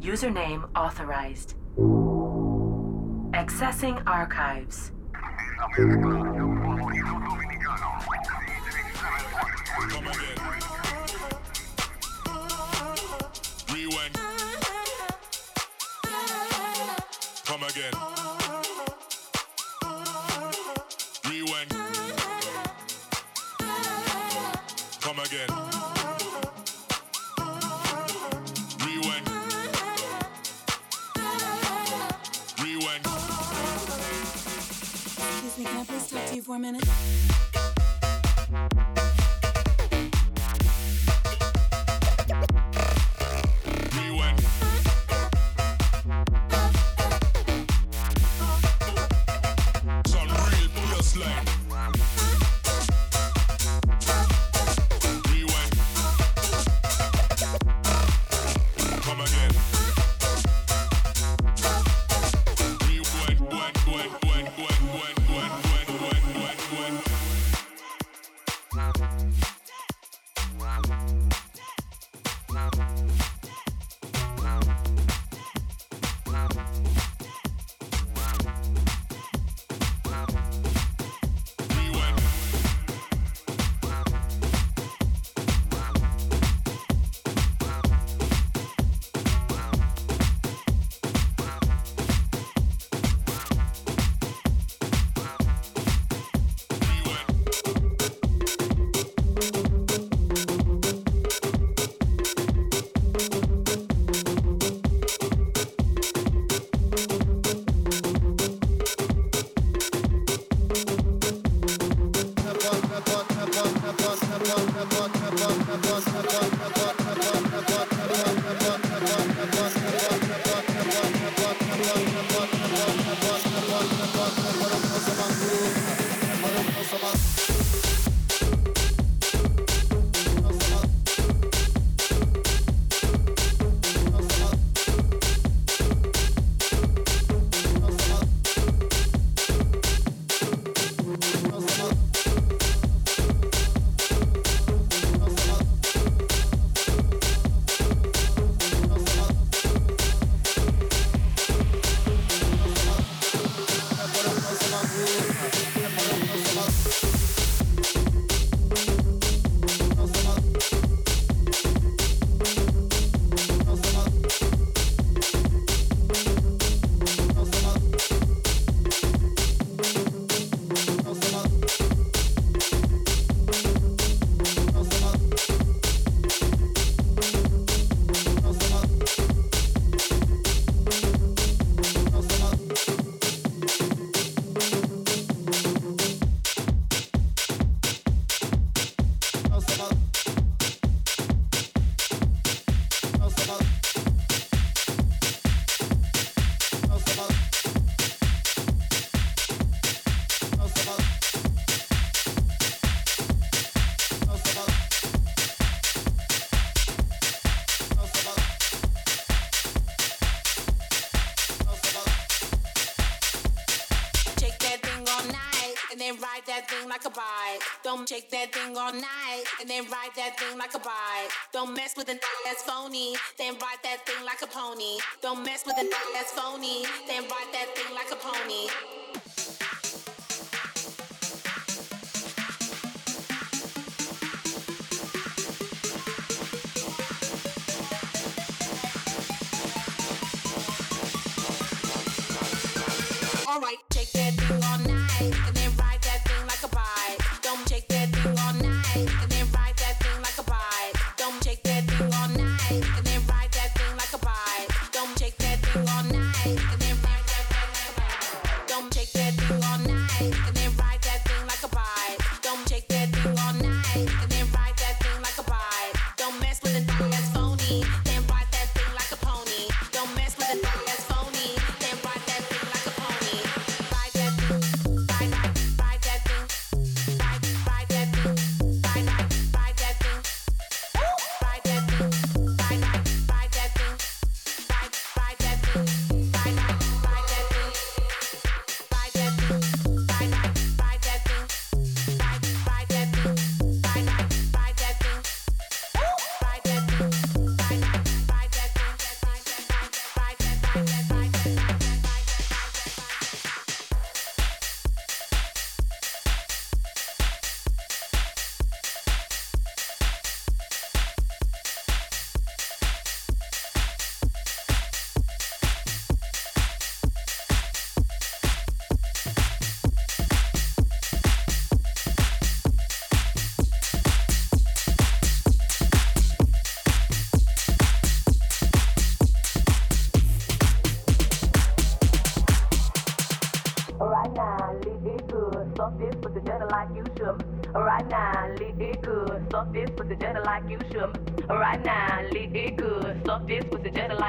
Username authorized. Accessing archives. Come again. Can I please talk to you for a minute? Then ride that thing like a bike. Don't shake that thing all night and then ride that thing like a bike. Don't mess with a that's phony, then ride that thing like a pony. Don't mess with a that's phony, then ride that thing like a pony.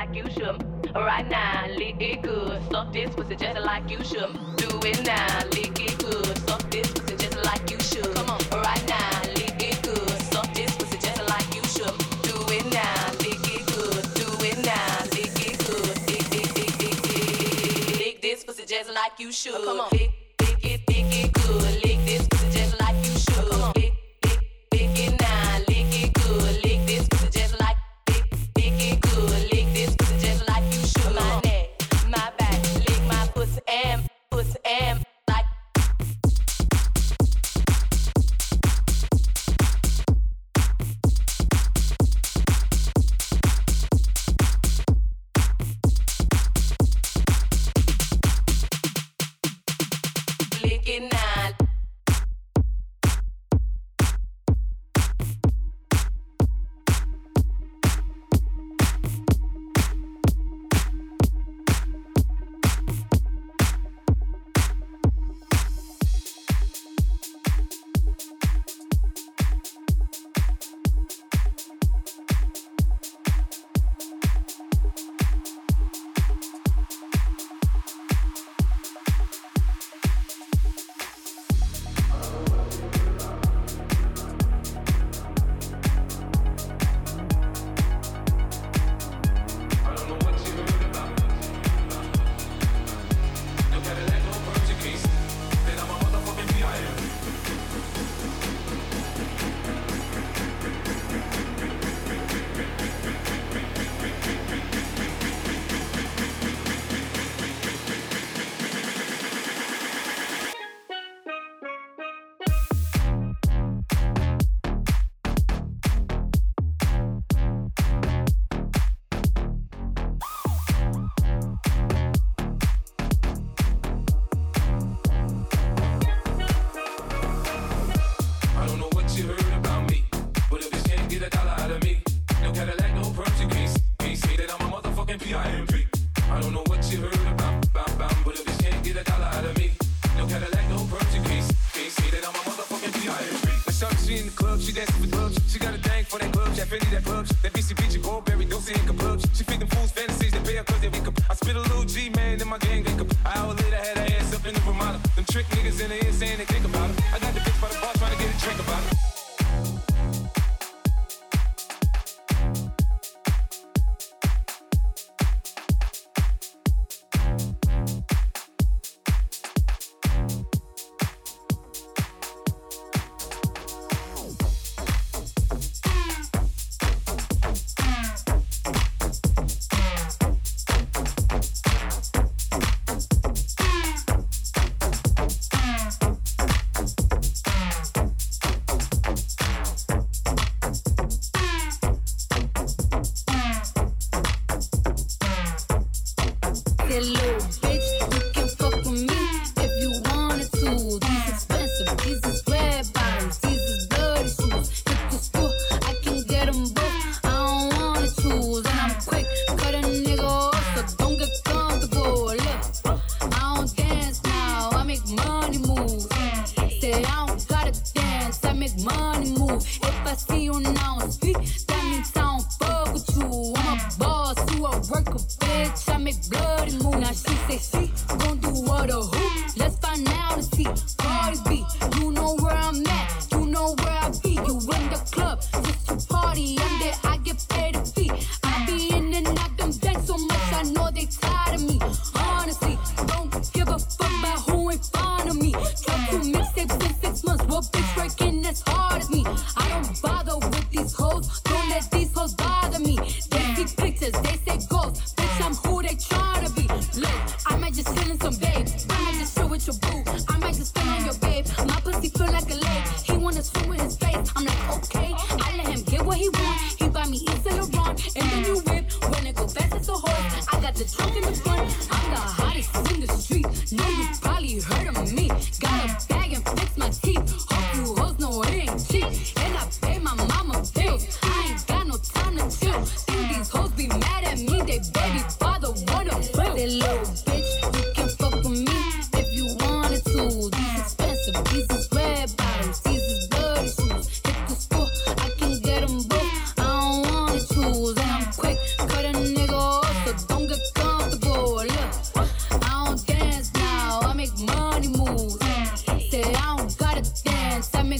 like you should. Right now, lick it good. Suck this pussy just like you should. Do it now, lick it good. Suck this pussy just like you should. Come on, right now, lick it good. Suck this pussy just like you should. Do it now, lick it good. Do it now, lick it good. Lick, lick, lick, lick, lick, lick, lick this pussy just like you should. Oh, come on, lick, lick it, lick it good. Lick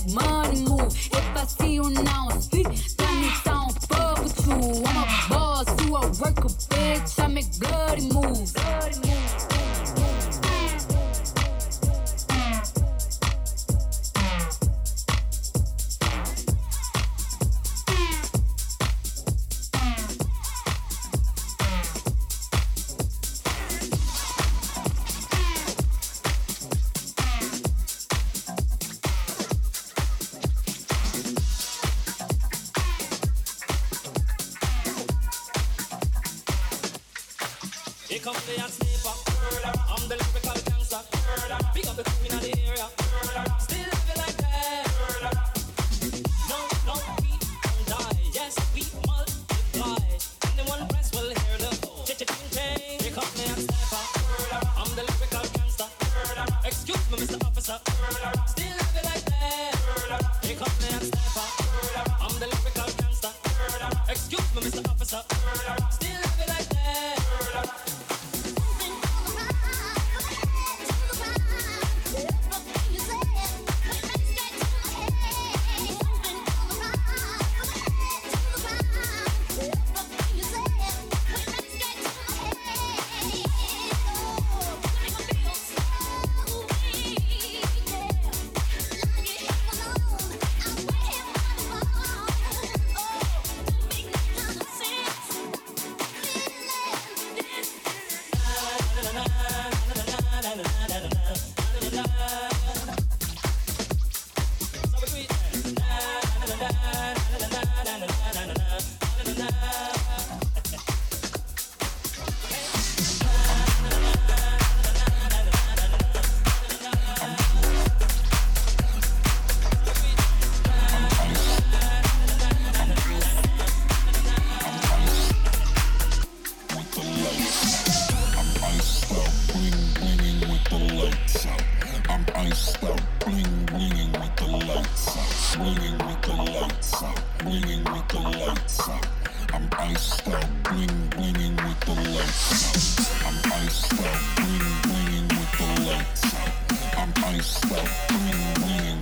money move. If I see you now Thank you.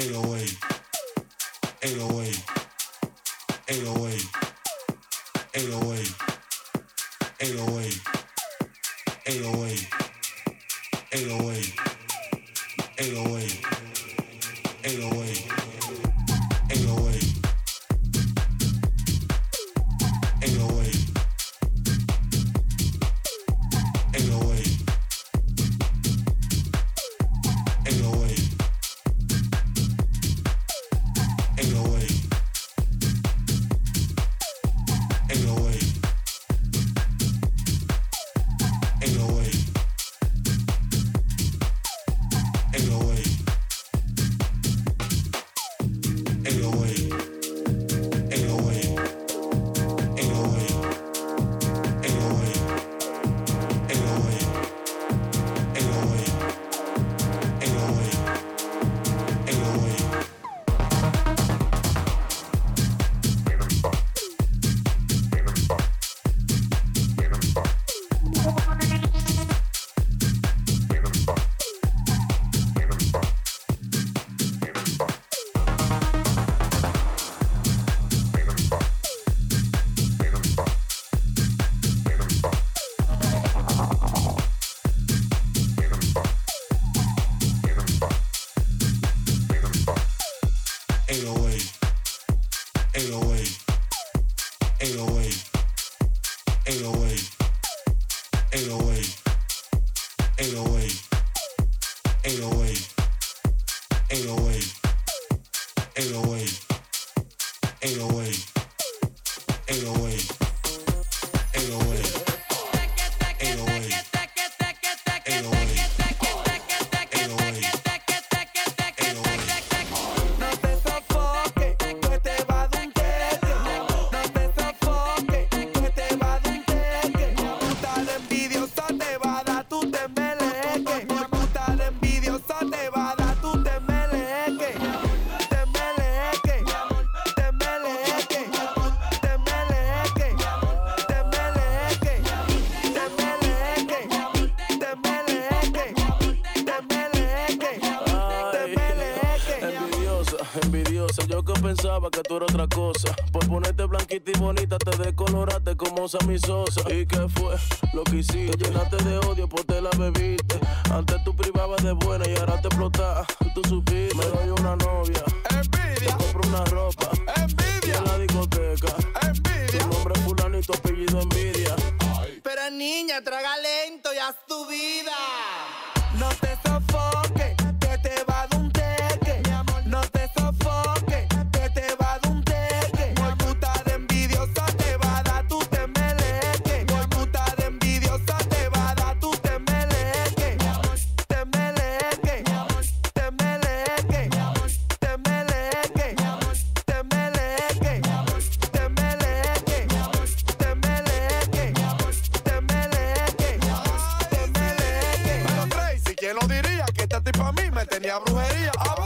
808, 808, 808, 808, 808, 808, mi sosa. ¿Y qué fue lo que hiciste? Te llenaste de odio, pues te la bebiste. Antes tú privabas de buena y ahora te explotas. Tú supiste. Me doy una novia. Envidia. Te compro una ropa. Envidia. En la discoteca. Envidia. Tu nombre es fulano y tu apellido envidia. Pero niña, traga lento y haz tu vida. No te brujería. A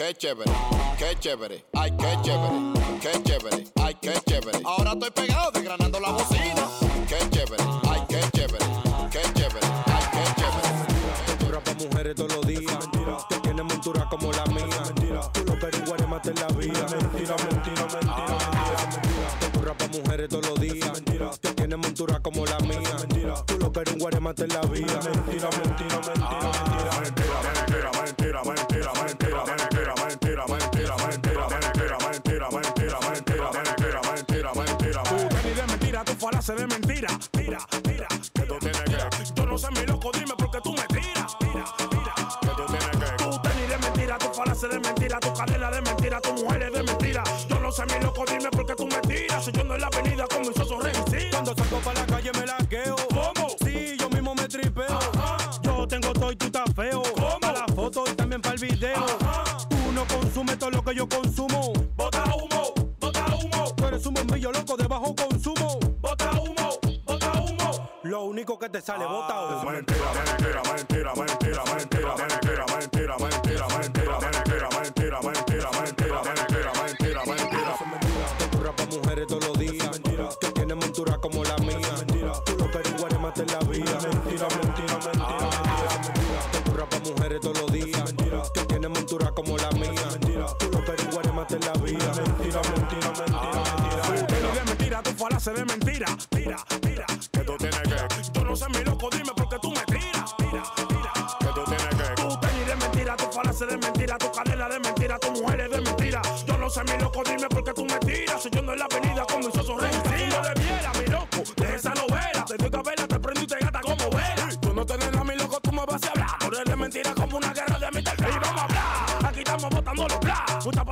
qué chévere, qué chévere, ay, qué chévere, qué chévere, ay, qué chévere. Ahora estoy pegado desgranando la bocina. Qué chévere, ay, qué chévere, qué chévere, ay, qué chévere. Rapa mujeres todos los días, te tiene montura como la mía. Mentira, Tú los peruanes maten la vida. Mentira, mentira, mentira, mentira. Ah, te rapa mujeres todos los días, te tiene montura como la mía. Mentira. Tú los peruanes maten la vida. Mentira, mentira, mentira, ah, mentira, mentira, mentira. entonces mi loco, dime por qué tú me tiras. Tira, tira. Tú tienes tenis de mentira, tu falacia de mentira, tu cadena de mentira, tu mujer es de mentira. Yo no sé, mi loco, dime por qué tú me tiras. Si yo ando en la avenida con mis osos registrados. Cuando salgo para la calle me laqueo. ¿Cómo? Sí, yo mismo me tripeo. Yo tengo todo y tú estás feo. ¿Cómo? Para la foto y también para el video. Ajá. Tú no consumes todo lo que yo consumo que te sale botado. Mentira, mentira, mentira, mentira, mentira, mentira, mentira, mentira, mentira, mentira, mentira, mentira, mentira, mentira, mentira, mentira. Montura pa' mujeres todos los días. Que tiene montura como la mía. Mentira, mentira, mentira, mentira. Mujeres todos los días. Que tiene montura como la mía. Tú lo averiguas, mate la vida. Mentira, mentira, mentira, mentira. Mentira, tu falacia de mentira.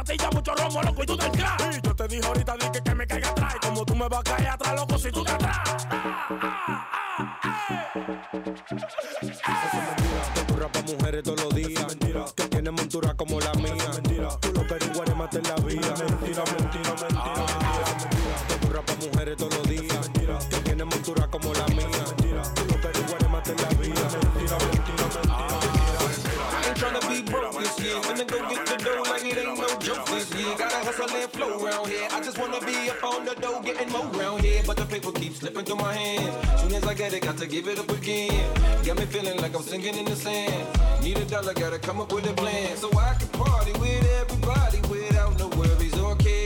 pastillas, mucho romo, loco, y tú del crack. Y yo te dije ahorita, dije que me caiga atrás. Como tú me vas a caer wanna be up on the dough, getting more round here, but the paper keeps slipping through my hands. Soon as I get it, got to give it up again. Got me feeling like I'm sinking in the sand. Need a dollar, gotta come up with a plan so I can party with everybody without no worries or cares.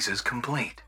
diseases complete.